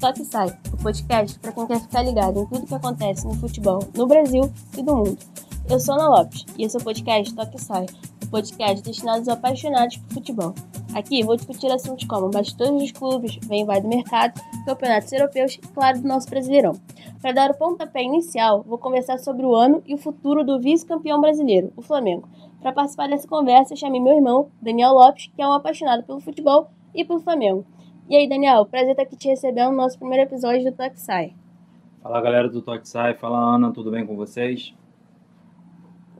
Toque Sai, o podcast para quem quer ficar ligado em tudo que acontece no futebol no Brasil e do mundo. Eu sou Ana Lopes e esse é o podcast Toque Sai, o podcast destinado aos apaixonados por futebol. Aqui vou discutir assuntos como bastidores dos clubes, vem e vai do mercado, campeonatos europeus e, claro, do nosso Brasileirão. Para dar o pontapé inicial, vou conversar sobre o ano e o futuro do vice-campeão brasileiro, o Flamengo. Para participar dessa conversa, chamei meu irmão, Daniel Lopes, que é um apaixonado pelo futebol e pelo Flamengo. E aí, Daniel, prazer estar aqui te recebendo no nosso primeiro episódio do Toque Sai. Fala galera do Toque Sai, fala Ana, tudo bem com vocês?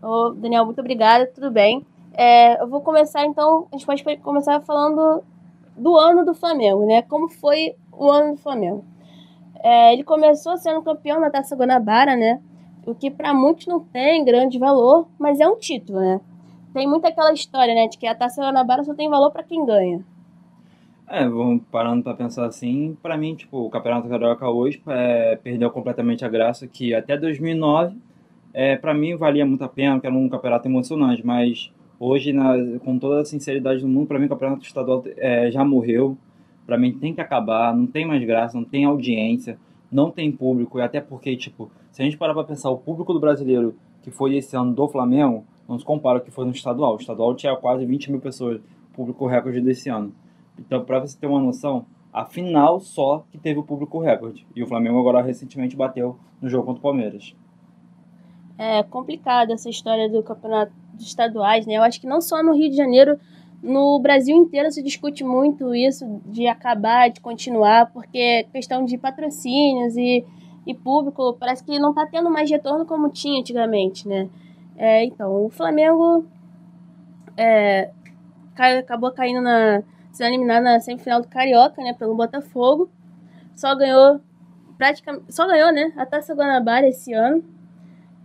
Ô, Daniel, muito obrigada, tudo bem. É, eu vou começar então, a gente pode começar falando do ano do Flamengo, né? Como foi o ano do Flamengo? É, ele começou sendo campeão na Taça Guanabara, né? O que para muitos não tem grande valor, mas é um título, né? Tem muita aquela história, né, de que a Taça Guanabara só tem valor para quem ganha. É, vamos parando para pensar assim, para mim, tipo, o Campeonato Carioca hoje é, perdeu completamente a graça, que até 2009, é, para mim valia muito a pena, que era um campeonato emocionante, mas hoje, na, com toda a sinceridade do mundo, para mim o Campeonato Estadual é, já morreu, para mim tem que acabar, não tem mais graça, não tem audiência, não tem público, e até porque, tipo, se a gente parar para pensar, o público do brasileiro que foi esse ano do Flamengo, não se compara ao que foi no estadual. O estadual tinha quase 20 mil pessoas, público recorde desse ano. Então, para você ter uma noção, a final só que teve o público recorde. E o Flamengo agora recentemente bateu no jogo contra o Palmeiras. É complicada essa história do campeonato dos estaduais, né? Eu acho que não só no Rio de Janeiro, no Brasil inteiro se discute muito isso de acabar, de continuar, porque questão de patrocínios e, e público parece que não está tendo mais retorno como tinha antigamente, né? É, então, o Flamengo é, acabou caindo na, sendo eliminado na semifinal do Carioca, né, pelo Botafogo. Só ganhou praticamente, só ganhou, né, a Taça Guanabara esse ano.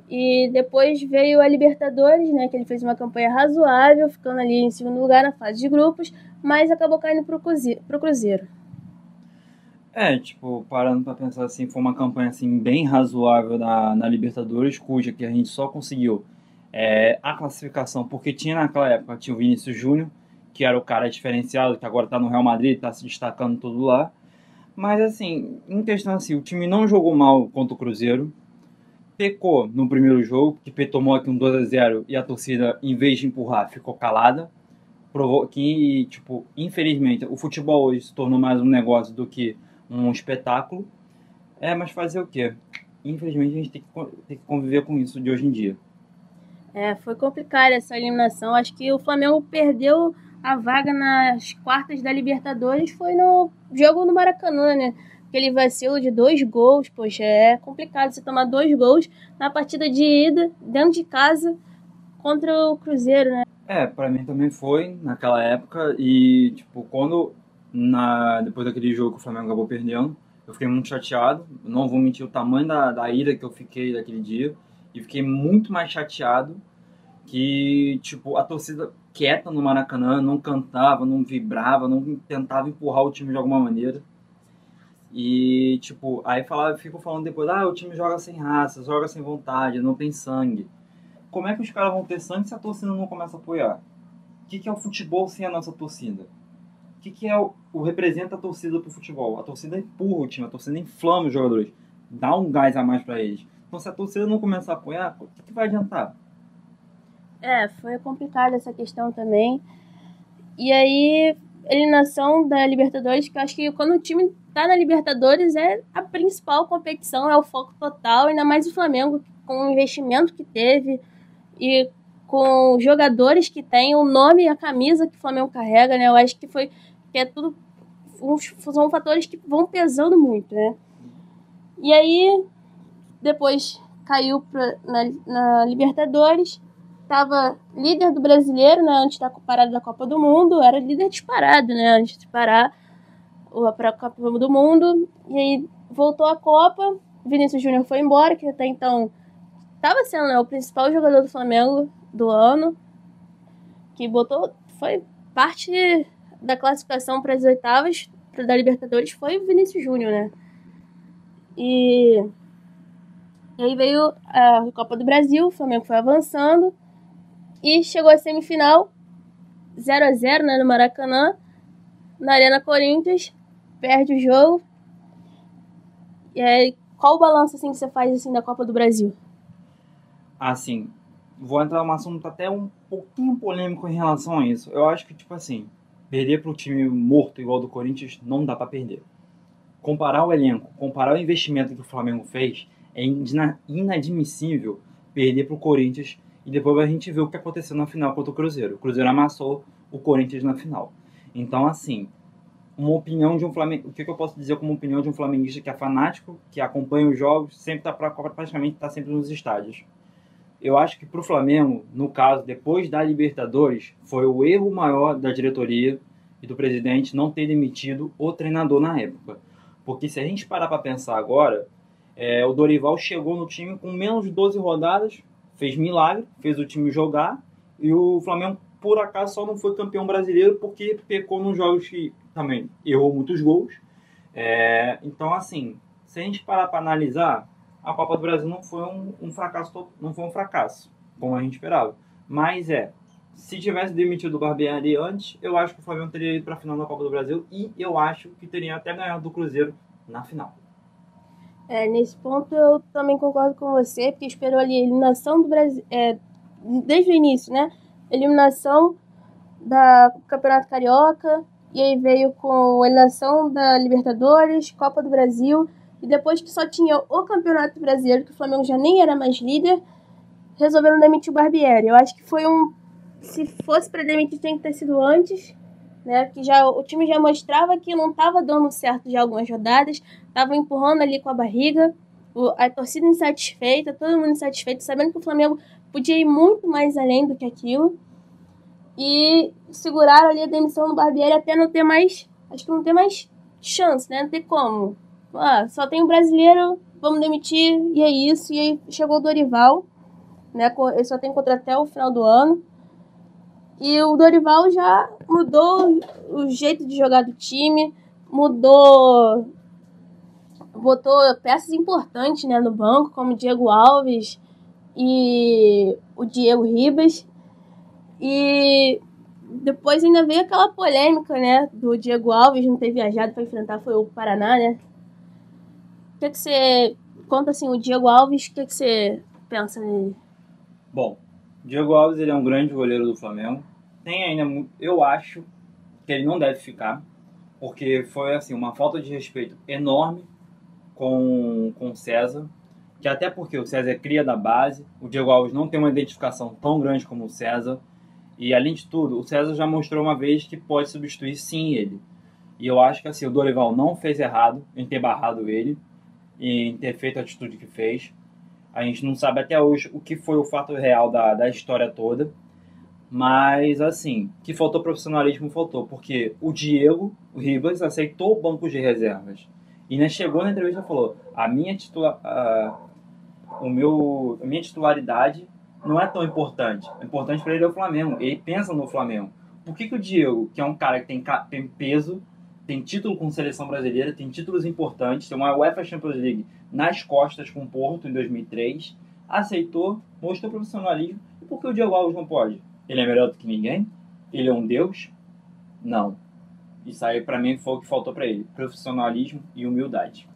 E depois veio a Libertadores, né, que ele fez uma campanha razoável, ficando ali em segundo lugar na fase de grupos, mas acabou caindo pro Cruzeiro. Pro Cruzeiro. É, tipo, parando para pensar assim, foi uma campanha assim bem razoável na, na Libertadores, cuja que a gente só conseguiu é, a classificação, porque tinha naquela época, tinha o Vinícius Júnior, que era o cara diferenciado, que agora está no Real Madrid, está se destacando tudo lá. Mas assim, em questão assim, o time não jogou mal contra o Cruzeiro. Pecou no primeiro jogo, que tomou aqui um 2 a 0 e a torcida, em vez de empurrar, ficou calada. Provou que, tipo, infelizmente, o futebol hoje se tornou mais um negócio do que um espetáculo. É, mas fazer o quê? Infelizmente a gente tem que, tem que conviver com isso de hoje em dia. É, foi complicada essa eliminação. Acho que o Flamengo perdeu a vaga nas quartas da Libertadores foi no jogo no Maracanã, né? Aquele vacilo de dois gols, poxa, é complicado você tomar dois gols na partida de ida, dentro de casa, contra o Cruzeiro, né? É, para mim também foi naquela época e, tipo, quando, na, depois daquele jogo que o Flamengo acabou perdendo, eu fiquei muito chateado, não vou mentir o tamanho da, da ira que eu fiquei daquele dia, e fiquei muito mais chateado que, tipo, a torcida quieta no Maracanã, não cantava, não vibrava, não tentava empurrar o time de alguma maneira. E, tipo, aí falava, ficam falando depois, ah, o time joga sem raça, joga sem vontade, não tem sangue. Como é que os caras vão ter sangue se a torcida não começa a apoiar? O que, que é o futebol sem a nossa torcida? O que, que é o, o representa a torcida pro futebol? A torcida empurra o time, a torcida inflama os jogadores, dá um gás a mais para eles. Então, se a torcida não começar a apoiar, o que, que vai adiantar? É, foi complicada essa questão também. E aí, eliminação da Libertadores, que eu acho que quando o time tá na Libertadores é a principal competição, é o foco total, ainda mais o Flamengo, com o investimento que teve e com os jogadores que tem, o nome e a camisa que o Flamengo carrega, né? Eu acho que foi que é tudo são fatores que vão pesando muito, né? E aí depois caiu pra, na, na Libertadores estava líder do brasileiro, né, antes da parada da Copa do Mundo, era líder disparado, né, antes de parar para a Copa do Mundo. E aí voltou a Copa, Vinícius Júnior foi embora, que até então estava sendo né, o principal jogador do Flamengo do ano, que botou foi parte da classificação para as oitavas da Libertadores foi o Vinícius Júnior, né? E, e aí veio a Copa do Brasil, o Flamengo foi avançando. E chegou a semifinal 0 a 0 né, no Maracanã. na Arena Corinthians, perde o jogo. E aí, qual o balanço assim, que você faz assim, da Copa do Brasil? Assim, vou entrar num assunto até um pouquinho polêmico em relação a isso. Eu acho que, tipo assim, perder para um time morto igual do Corinthians não dá para perder. Comparar o elenco, comparar o investimento que o Flamengo fez, é inadmissível perder para o Corinthians e depois a gente vê o que aconteceu na final contra o Cruzeiro. O Cruzeiro amassou o Corinthians na final. Então, assim, uma opinião de um Flamengo. O que, que, eu posso dizer como opinião de um flamenguista que é fanático, que acompanha os jogos, sempre está praticamente está sempre nos estádios. Eu acho que para o Flamengo, no caso, depois da Libertadores, foi o erro maior da diretoria e do presidente não ter demitido o treinador na época. Porque se a gente parar para pensar agora, é, o Dorival chegou no time com menos de 12 rodadas, fez milagre, fez o time jogar, e o Flamengo, por acaso, só não foi campeão brasileiro porque pecou nos jogos que também errou muitos gols. É, então, assim, se a gente parar para analisar, a Copa do Brasil não foi um, um, fracasso, não foi um fracasso, como a gente esperava. Mas é, se tivesse demitido o Barbieri antes, eu acho que o Flamengo teria ido para a final da Copa do Brasil e eu acho que teria até ganhado do Cruzeiro na final. É, nesse ponto eu também concordo com você, porque esperou ali a eliminação do Brasil, é, desde o início, né? Eliminação da Campeonato Carioca, e aí veio com a eliminação da Libertadores, Copa do Brasil, e depois que só tinha o Campeonato Brasileiro, que o Flamengo já nem era mais líder, resolveram demitir o Barbieri. Eu acho que foi um. Se fosse para demitir, tem que ter sido antes, né? Porque já, o time já mostrava que não estava dando certo de algumas rodadas, estava empurrando ali com a barriga, a torcida insatisfeita, todo mundo insatisfeito, sabendo que o Flamengo podia ir muito mais além do que aquilo e seguraram ali a demissão do Barbieri até não ter mais, acho que não ter mais chance, né? Não ter como. Ah, só tem o um brasileiro, vamos demitir, e é isso. E aí chegou o Dorival, né? Ele só tem contrato até o final do ano. E o Dorival já mudou o jeito de jogar do time, mudou. botou peças importantes né, no banco, como Diego Alves e o Diego Ribas. E depois ainda veio aquela polêmica, né? Do Diego Alves não ter viajado para enfrentar foi o Paraná, né? O que, que você conta assim, o Diego Alves, o que, que você pensa nele? Bom, Diego Alves ele é um grande goleiro do Flamengo. Tem ainda, eu acho que ele não deve ficar, porque foi assim uma falta de respeito enorme com com César, que até porque o César é cria da base, o Diego Alves não tem uma identificação tão grande como o César. E além de tudo, o César já mostrou uma vez que pode substituir sim ele. E eu acho que assim, o Dorival não fez errado em ter barrado ele, em ter feito a atitude que fez. A gente não sabe até hoje o que foi o fato real da, da história toda. Mas, assim, que faltou profissionalismo, faltou. Porque o Diego, o Ribas, aceitou o banco de reservas. E né, chegou na entrevista e falou: a minha, titula, uh, o meu, a minha titularidade não é tão importante. O importante para ele é o Flamengo. Ele pensa no Flamengo. Por que, que o Diego, que é um cara que tem, tem peso, tem título com seleção brasileira, tem títulos importantes, tem uma UEFA Champions League nas costas com o Porto em 2003, aceitou, mostrou profissionalismo. E por que o Diego Alves não pode? Ele é melhor do que ninguém? Ele é um deus? Não. Isso aí para mim foi o que faltou para ele, profissionalismo e humildade.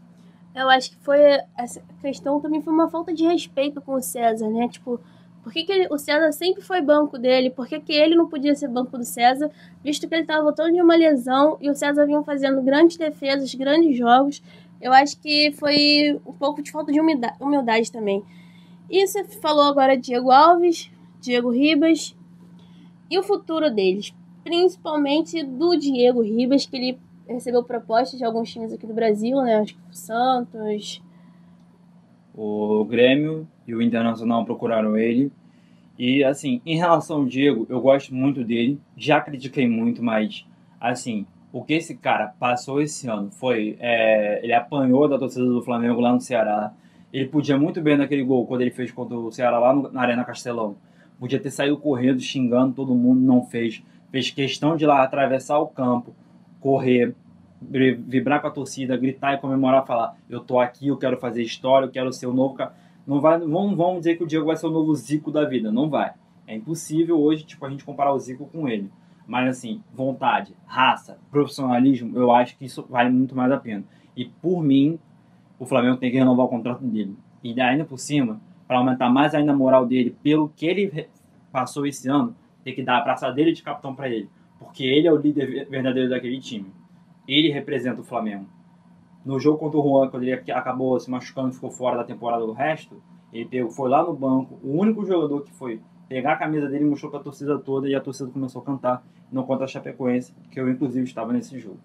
Eu acho que foi essa questão também foi uma falta de respeito com o César, né? Tipo, por que, que ele, o César sempre foi banco dele? Por que, que ele não podia ser banco do César, visto que ele estava voltando de uma lesão e o César vinha fazendo grandes defesas, grandes jogos? Eu acho que foi um pouco de falta de humildade, humildade também. E você falou agora Diego Alves, Diego Ribas e o futuro deles, principalmente do Diego Ribas, que ele recebeu propostas de alguns times aqui do Brasil, né? Acho que o Santos. O Grêmio e o Internacional procuraram ele. E assim, em relação ao Diego, eu gosto muito dele, já critiquei muito, mas assim, o que esse cara passou esse ano foi. É, ele apanhou da torcida do Flamengo lá no Ceará. Ele podia muito bem naquele gol quando ele fez contra o Ceará lá no, na Arena Castelão. Podia ter saído correndo, xingando todo mundo, não fez. Fez questão de lá atravessar o campo, correr, vibrar com a torcida, gritar e comemorar, falar: Eu tô aqui, eu quero fazer história, eu quero ser o novo não vai, vão, vão dizer que o Diego vai ser o novo Zico da vida. Não vai. É impossível hoje, tipo, a gente comparar o Zico com ele. Mas assim, vontade, raça, profissionalismo, eu acho que isso vale muito mais a pena. E por mim, o Flamengo tem que renovar o contrato dele. E ainda por cima, para aumentar mais ainda a moral dele, pelo que ele passou esse ano, tem que dar a praça dele de capitão para ele. Porque ele é o líder verdadeiro daquele time. Ele representa o Flamengo. No jogo contra o Juan, quando ele acabou se machucando e ficou fora da temporada do resto, ele foi lá no banco, o único jogador que foi pegar a camisa dele e mostrou para a torcida toda e a torcida começou a cantar no contra a Chapecoense, que eu inclusive estava nesse jogo.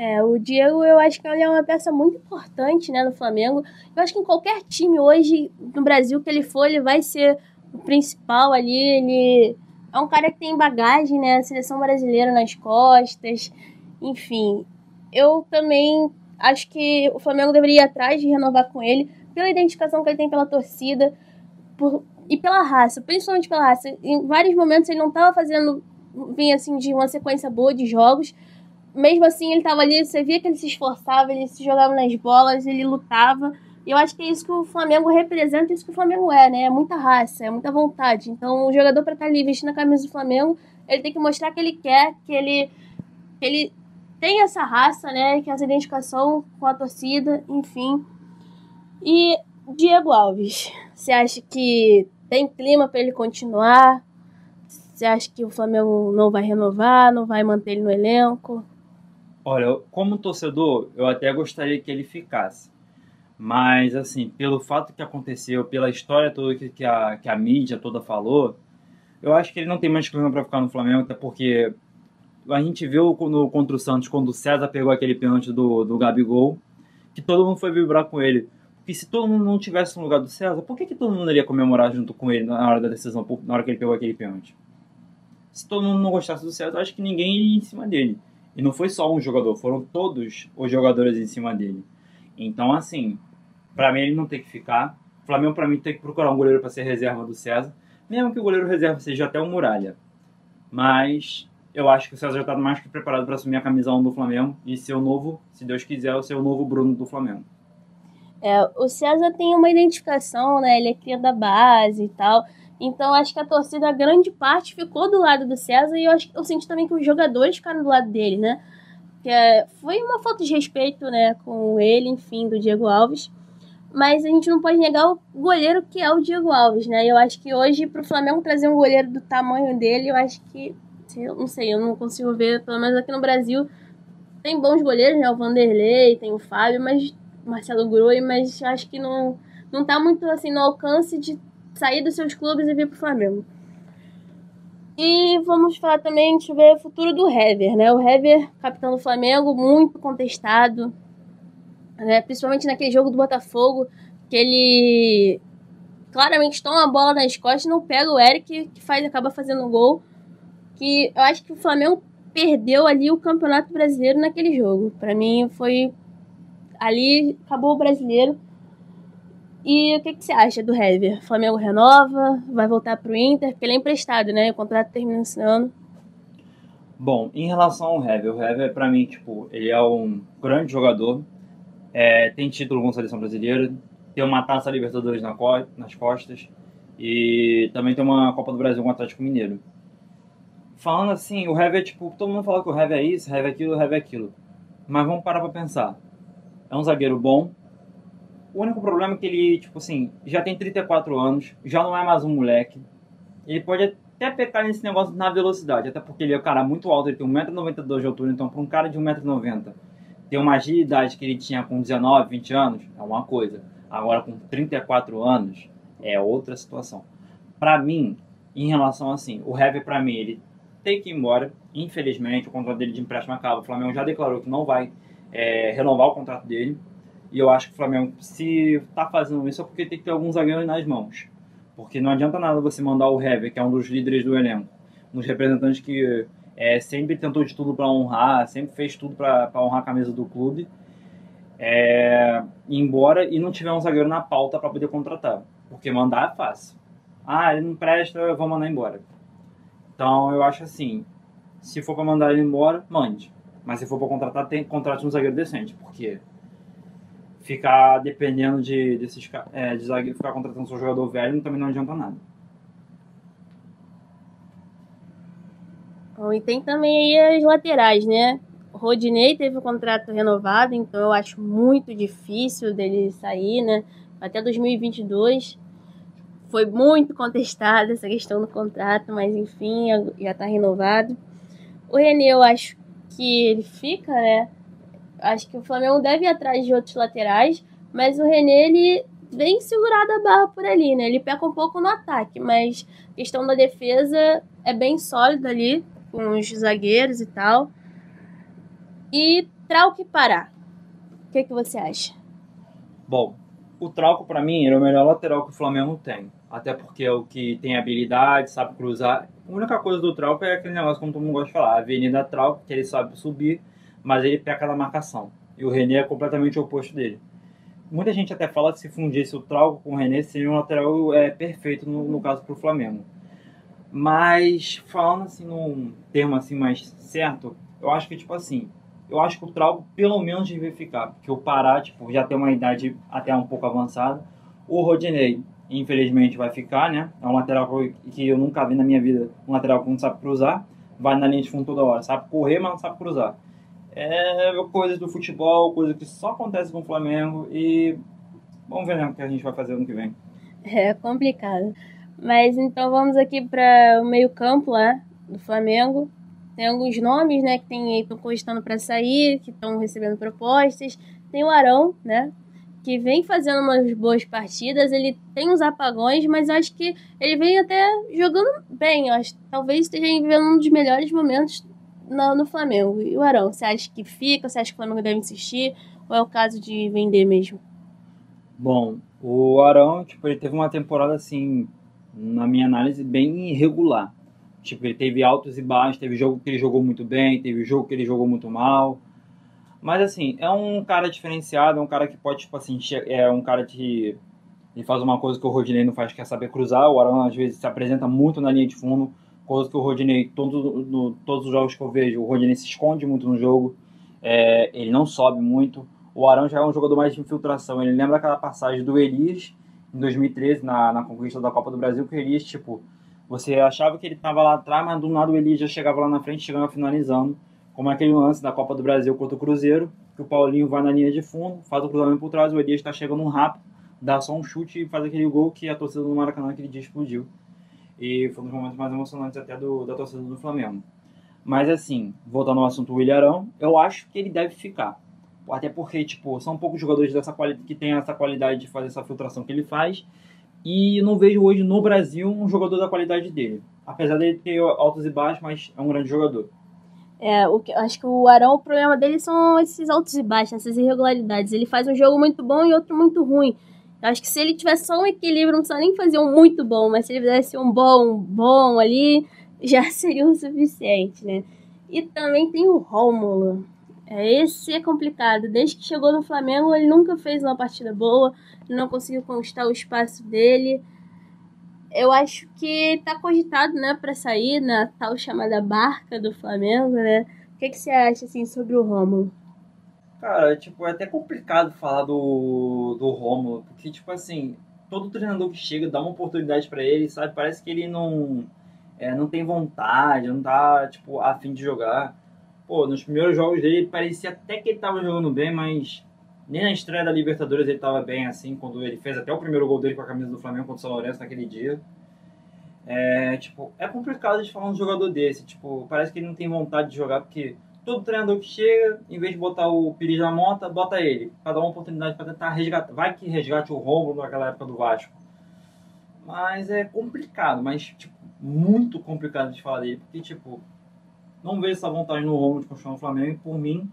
É, o Diego, eu acho que ele é uma peça muito importante, né, no Flamengo. Eu acho que em qualquer time hoje no Brasil que ele for, ele vai ser o principal ali. Ele é um cara que tem bagagem, né, seleção brasileira nas costas. Enfim, eu também acho que o Flamengo deveria ir atrás de renovar com ele, pela identificação que ele tem pela torcida por, e pela raça, principalmente pela raça. Em vários momentos ele não estava fazendo, vinha assim, de uma sequência boa de jogos mesmo assim ele tava ali, você via que ele se esforçava, ele se jogava nas bolas, ele lutava. E eu acho que é isso que o Flamengo representa, isso que o Flamengo é, né? É muita raça, é muita vontade. Então, o jogador para estar ali vestindo a camisa do Flamengo, ele tem que mostrar que ele quer, que ele, que ele tem essa raça, né? Que essa identificação com a torcida, enfim. E Diego Alves, você acha que tem clima para ele continuar? Você acha que o Flamengo não vai renovar, não vai manter ele no elenco? Olha, como torcedor, eu até gostaria que ele ficasse. Mas, assim, pelo fato que aconteceu, pela história toda que, que, a, que a mídia toda falou, eu acho que ele não tem mais clima para ficar no Flamengo, até porque a gente viu no, contra o Santos, quando o César pegou aquele pênalti do, do Gabigol, que todo mundo foi vibrar com ele. Porque se todo mundo não tivesse no lugar do César, por que, que todo mundo iria comemorar junto com ele na hora da decisão, na hora que ele pegou aquele pênalti? Se todo mundo não gostasse do César, eu acho que ninguém iria em cima dele. E não foi só um jogador, foram todos os jogadores em cima dele. Então, assim, para mim ele não tem que ficar. O Flamengo, para mim, tem que procurar um goleiro para ser reserva do César. Mesmo que o goleiro reserva seja até o Muralha. Mas eu acho que o César já está mais que preparado para assumir a camisa 1 do Flamengo e ser o novo, se Deus quiser, ser o novo Bruno do Flamengo. É, o César tem uma identificação, né? Ele é cria da base e tal. Então acho que a torcida, grande parte, ficou do lado do César e eu, acho, eu senti também que os jogadores ficaram do lado dele, né? Que é, foi uma falta de respeito, né, com ele, enfim, do Diego Alves. Mas a gente não pode negar o goleiro que é o Diego Alves, né? Eu acho que hoje, para o Flamengo trazer um goleiro do tamanho dele, eu acho que. Eu não sei, eu não consigo ver, pelo menos aqui no Brasil, tem bons goleiros, né? O Vanderlei, tem o Fábio, mas Marcelo Groi, mas acho que não, não tá muito assim no alcance de sair dos seus clubes e vir para o Flamengo. E vamos falar também, ver, o futuro do Hever, né? O Hever, capitão do Flamengo, muito contestado, né? principalmente naquele jogo do Botafogo, que ele claramente toma a bola nas costas e não pega o Eric, que faz, acaba fazendo o gol. Que eu acho que o Flamengo perdeu ali o Campeonato Brasileiro naquele jogo. Para mim foi ali acabou o brasileiro e o que, que você acha do Hever? Flamengo renova? Vai voltar para o Inter? Porque ele é emprestado, né? O contrato termina esse ano. Bom, em relação ao Hever, o Hever, para mim, tipo, ele é um grande jogador. É, tem título com a seleção brasileira. Tem uma taça Libertadores na co nas costas. E também tem uma Copa do Brasil com o Atlético Mineiro. Falando assim, o Hever, tipo, todo mundo fala que o Hever é isso, o Hever é aquilo, o Hever é aquilo. Mas vamos parar pra pensar. É um zagueiro bom, o único problema é que ele, tipo assim, já tem 34 anos, já não é mais um moleque. Ele pode até pecar nesse negócio na velocidade, até porque ele é um cara muito alto, ele tem 1,92m de altura, então para um cara de 1,90m ter uma agilidade que ele tinha com 19, 20 anos, é uma coisa. Agora com 34 anos, é outra situação. Para mim, em relação assim, o Heavy para mim, ele tem que ir embora. Infelizmente, o contrato dele de empréstimo acaba. O Flamengo já declarou que não vai é, renovar o contrato dele. E eu acho que o Flamengo, se está fazendo isso, é porque tem que ter alguns zagueiros nas mãos. Porque não adianta nada você mandar o Hever, que é um dos líderes do elenco, um dos representantes que é, sempre tentou de tudo para honrar, sempre fez tudo para honrar a camisa do clube, é, ir embora e não tiver um zagueiro na pauta para poder contratar. Porque mandar é fácil. Ah, ele não presta, eu vou mandar embora. Então eu acho assim: se for para mandar ele embora, mande. Mas se for para contratar, tem contrate um zagueiro decente. Porque ficar dependendo de, desses, é, de zagueiro, ficar contratando seu jogador velho também não adianta nada. Bom, e tem também aí as laterais, né? O Rodinei teve o contrato renovado, então eu acho muito difícil dele sair, né? Até 2022. Foi muito contestada essa questão do contrato, mas enfim, já está renovado. O René, eu acho que ele fica, né? Acho que o Flamengo deve ir atrás de outros laterais, mas o René, ele vem segurado a barra por ali, né? Ele peca um pouco no ataque, mas questão da defesa é bem sólida ali, com os zagueiros e tal. E Trauco e Pará. O que, que você acha? Bom, o Trauco para mim é o melhor lateral que o Flamengo tem. Até porque é o que tem habilidade, sabe cruzar. A única coisa do Trauco é aquele negócio como todo mundo gosta de falar, a Avenida Trauco, que ele sabe subir, mas ele peca na marcação. E o René é completamente o oposto dele. Muita gente até fala que se fundisse o Trauco com o René, seria um lateral é, perfeito no, no caso para o Flamengo. Mas, falando assim num termo assim mais certo, eu acho que, tipo assim, eu acho que o Trauco pelo menos devia ficar. Porque o Pará, tipo, já tem uma idade até um pouco avançada. O Rodinei, infelizmente, vai ficar, né? É um lateral que eu nunca vi na minha vida. Um lateral que não sabe cruzar. Vai na linha de fundo toda hora. Sabe correr, mas não sabe cruzar. É coisas do futebol, coisa que só acontece com o Flamengo. E vamos ver né, o que a gente vai fazer ano que vem. É complicado. Mas então vamos aqui para o meio-campo lá do Flamengo. Tem alguns nomes, né, que estão cogitando para sair, que estão recebendo propostas. Tem o Arão, né, que vem fazendo umas boas partidas. Ele tem uns apagões, mas acho que ele vem até jogando bem. Eu acho talvez esteja vivendo um dos melhores momentos no, no Flamengo. E o Arão, você acha que fica? Você acha que o Flamengo deve insistir? Ou é o caso de vender mesmo? Bom, o Arão, tipo, ele teve uma temporada assim, na minha análise, bem irregular. Tipo, ele teve altos e baixos, teve jogo que ele jogou muito bem, teve jogo que ele jogou muito mal. Mas assim, é um cara diferenciado, é um cara que pode, tipo assim, é um cara que ele faz uma coisa que o Rodinei não faz, que é saber cruzar. O Arão às vezes se apresenta muito na linha de fundo, coisa que o Rodinei, todo, no, todos os jogos que eu vejo, o Rodinei se esconde muito no jogo, é, ele não sobe muito. O Arão já é um jogador mais de infiltração. Ele lembra aquela passagem do Elias em 2013, na, na conquista da Copa do Brasil, que o Elias, tipo, você achava que ele estava lá atrás, mas do nada o Elias já chegava lá na frente, chegando finalizando. Como aquele lance da Copa do Brasil contra o Cruzeiro, que o Paulinho vai na linha de fundo, faz o cruzamento por trás, o Elias está chegando rápido, dá só um chute e faz aquele gol que a torcida do Maracanã aquele dia explodiu. E foi um dos momentos mais emocionantes até do, da torcida do Flamengo. Mas assim, voltando ao assunto Ilharão, eu acho que ele deve ficar. Até porque, tipo, são poucos jogadores dessa que têm essa qualidade de fazer essa filtração que ele faz. E não vejo hoje no Brasil um jogador da qualidade dele. Apesar dele ter altos e baixos, mas é um grande jogador. É, o que, acho que o Arão, o problema dele são esses altos e baixos, essas irregularidades. Ele faz um jogo muito bom e outro muito ruim. Acho que se ele tivesse só um equilíbrio, não precisa nem fazer um muito bom, mas se ele fizesse um bom, bom ali, já seria o suficiente, né? E também tem o Rômulo. É, esse é complicado. Desde que chegou no Flamengo, ele nunca fez uma partida boa, não conseguiu conquistar o espaço dele. Eu acho que tá cogitado, né, para sair na tal chamada barca do Flamengo, né? O que, que você acha, assim, sobre o Rômulo? Cara, tipo, é até complicado falar do, do Rômulo, porque, tipo assim, todo treinador que chega dá uma oportunidade para ele, sabe? Parece que ele não, é, não tem vontade, não tá, tipo, afim de jogar pô, nos primeiros jogos dele parecia até que ele tava jogando bem, mas nem na estreia da Libertadores ele tava bem assim, quando ele fez até o primeiro gol dele com a camisa do Flamengo contra o São Lourenço naquele dia. É, tipo, é complicado de falar um jogador desse, tipo, parece que ele não tem vontade de jogar, porque todo treinador que chega, em vez de botar o Pires na monta, bota ele, para dar uma oportunidade para tentar resgatar, vai que resgate o Romulo naquela época do Vasco. Mas é complicado, mas, tipo, muito complicado de falar dele, porque, tipo, não vejo essa vontade no Romulo de continuar no Flamengo. E por mim,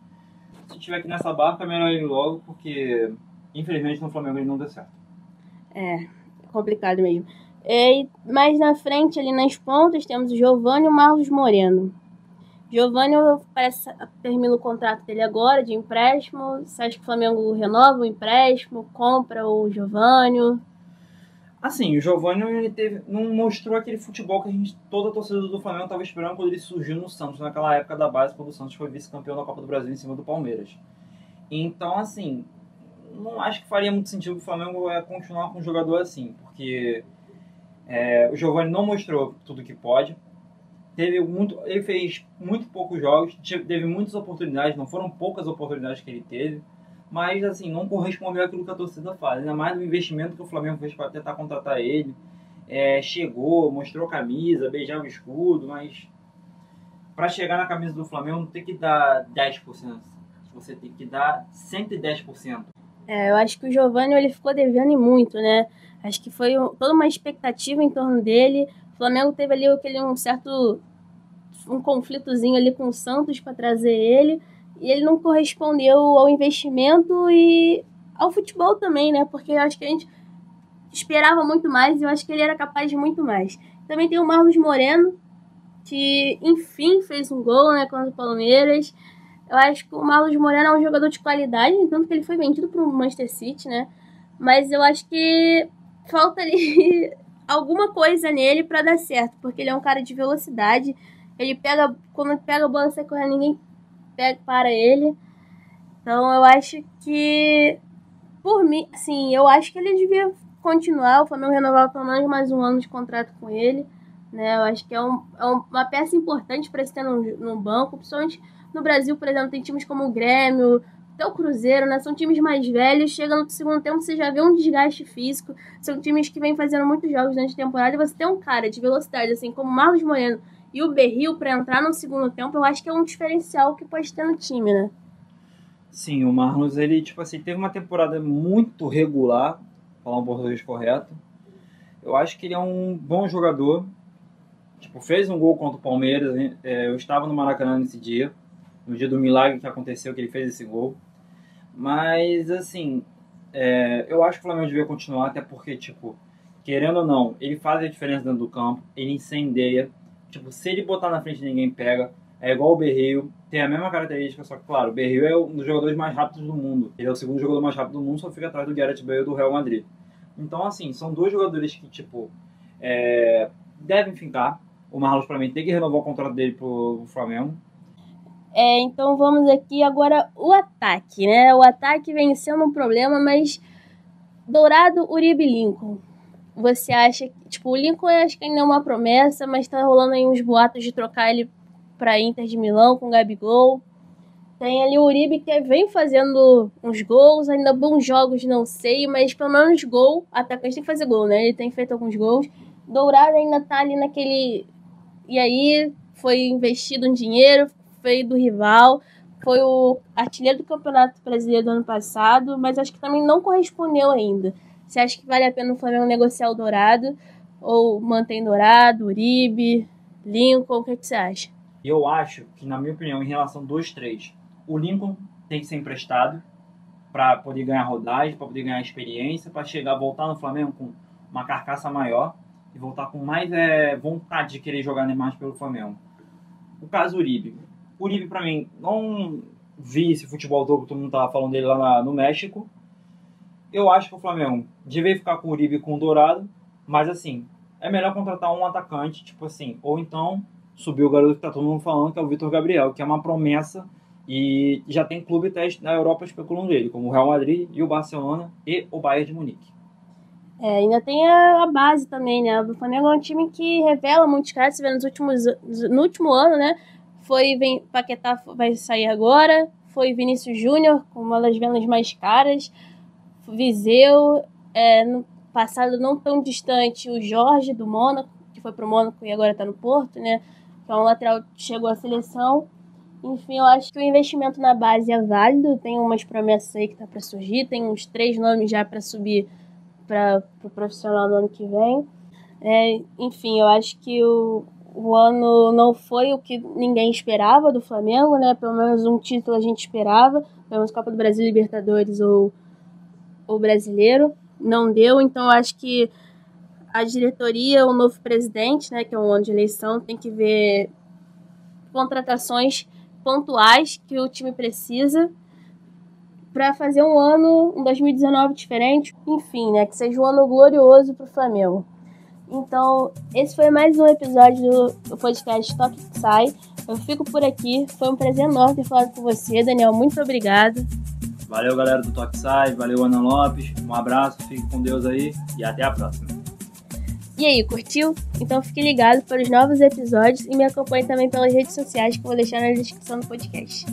se tiver aqui nessa barca, é melhor ele logo, porque infelizmente no Flamengo ele não deu certo. É, complicado mesmo. É, mais na frente, ali nas pontas, temos o Giovanni e o Marlos Moreno. Giovanni parece termina o contrato dele agora de empréstimo. Você acha que o Flamengo renova o empréstimo, compra o Giovanni? Assim, o Giovanni não mostrou aquele futebol que a gente, toda a torcida do Flamengo estava esperando quando ele surgiu no Santos, naquela época da base, quando o Santos foi vice-campeão da Copa do Brasil em cima do Palmeiras. Então, assim, não acho que faria muito sentido o Flamengo é, continuar com um jogador assim, porque é, o Giovanni não mostrou tudo que pode. Teve muito, ele fez muito poucos jogos, teve muitas oportunidades, não foram poucas oportunidades que ele teve, mas assim, não correspondeu àquilo que a torcida faz, ainda mais o investimento que o Flamengo fez para tentar contratar ele. É, chegou, mostrou camisa, beijava o escudo, mas para chegar na camisa do Flamengo não tem que dar 10%, você tem que dar 110%. É, eu acho que o Giovanni ele ficou devendo muito, né? Acho que foi toda uma expectativa em torno dele. O Flamengo teve ali aquele um certo um conflitozinho ali com o Santos para trazer ele e ele não correspondeu ao investimento e ao futebol também, né? Porque eu acho que a gente esperava muito mais e eu acho que ele era capaz de muito mais. Também tem o Marlos Moreno, que enfim fez um gol, né, contra o Palmeiras. Eu acho que o Marlos Moreno é um jogador de qualidade, tanto que ele foi vendido para o Manchester City, né? Mas eu acho que falta ali alguma coisa nele para dar certo, porque ele é um cara de velocidade. Ele pega, quando pega a bola, sai correndo, ninguém pega para ele. Então eu acho que, por mim, assim, eu acho que ele devia continuar. O Flamengo renovar pelo menos mais um ano de contrato com ele. Né? Eu acho que é, um, é uma peça importante para se ter no banco, principalmente no Brasil, por exemplo, tem times como o Grêmio, até o Cruzeiro, né? São times mais velhos, chega no segundo tempo, você já vê um desgaste físico. São times que vêm fazendo muitos jogos durante a temporada e você tem um cara de velocidade, assim, como o Marlos Moreno e o Berril para entrar no segundo tempo, eu acho que é um diferencial que pode ter no time, né? Sim, o Marlos, ele, tipo assim, teve uma temporada muito regular, falar um português correto. Eu acho que ele é um bom jogador. Tipo, fez um gol contra o Palmeiras. É, eu estava no Maracanã nesse dia no dia do milagre que aconteceu, que ele fez esse gol. Mas, assim, é, eu acho que o Flamengo devia continuar, até porque, tipo, querendo ou não, ele faz a diferença dentro do campo, ele incendeia. Tipo, se ele botar na frente ninguém pega. É igual o Berril, tem a mesma característica, só que, claro, o Berril é um dos jogadores mais rápidos do mundo. Ele é o segundo jogador mais rápido do mundo, só fica atrás do Gareth Bale do Real Madrid. Então, assim, são dois jogadores que, tipo, é, devem ficar. O Marlos, pra mim, tem que renovar o contrato dele pro Flamengo. É, então vamos aqui agora o ataque, né? O ataque vem sendo um problema, mas Dourado, Uribe Lincoln. Você acha que, tipo, o Lincoln acho que ainda é uma promessa, mas tá rolando aí uns boatos de trocar ele para Inter de Milão com o Gabigol. Tem ali o Uribe que vem fazendo uns gols, ainda bons jogos, não sei, mas pelo menos gol, atacante tem que fazer gol, né? Ele tem feito alguns gols. Dourado ainda tá ali naquele. E aí foi investido um dinheiro, veio do rival, foi o artilheiro do Campeonato Brasileiro do ano passado, mas acho que também não correspondeu ainda. Você acha que vale a pena o Flamengo negociar o Dourado? Ou mantém Dourado, Uribe, Lincoln? O que, é que você acha? Eu acho que, na minha opinião, em relação dos três, o Lincoln tem que ser emprestado para poder ganhar rodagem, para poder ganhar experiência, para chegar, voltar no Flamengo com uma carcaça maior e voltar com mais é, vontade de querer jogar mais pelo Flamengo. O caso Uribe, Uribe, para mim, não vi esse futebol todo que todo mundo tava falando dele lá na, no México. Eu acho que o Flamengo devia ficar com o Uribe e com o Dourado, mas assim, é melhor contratar um atacante, tipo assim, ou então subir o garoto que tá todo mundo falando, que é o Vitor Gabriel, que é uma promessa e já tem clube teste na Europa especulando ele, como o Real Madrid e o Barcelona e o Bayern de Munique. É, ainda tem a, a, base também, né? O Flamengo é um time que revela muitos caras, você vê nos últimos, no último ano, né? Foi vem, Paquetá vai sair agora. Foi Vinícius Júnior, com uma das vendas mais caras. Viseu, é, no passado não tão distante, o Jorge do Mônaco, que foi pro Mônaco e agora está no Porto, né? Que é um lateral que chegou à seleção. Enfim, eu acho que o investimento na base é válido. Tem umas promessas aí que tá para surgir. Tem uns três nomes já para subir para o pro profissional no ano que vem. É, enfim, eu acho que o, o ano não foi o que ninguém esperava do Flamengo, né? Pelo menos um título a gente esperava, pelo menos Copa do Brasil, Libertadores ou o Brasileiro. Não deu, então acho que a diretoria, o novo presidente, né, que é um ano de eleição, tem que ver contratações pontuais que o time precisa para fazer um ano, um 2019 diferente, enfim, né, que seja um ano glorioso para o Flamengo. Então, esse foi mais um episódio do podcast Toque Sai. Eu fico por aqui. Foi um prazer enorme ter falado com você, Daniel. Muito obrigado. Valeu, galera do Toque Sai. Valeu, Ana Lopes. Um abraço, fique com Deus aí e até a próxima. E aí, curtiu? Então fique ligado para os novos episódios e me acompanhe também pelas redes sociais que eu vou deixar na descrição do podcast.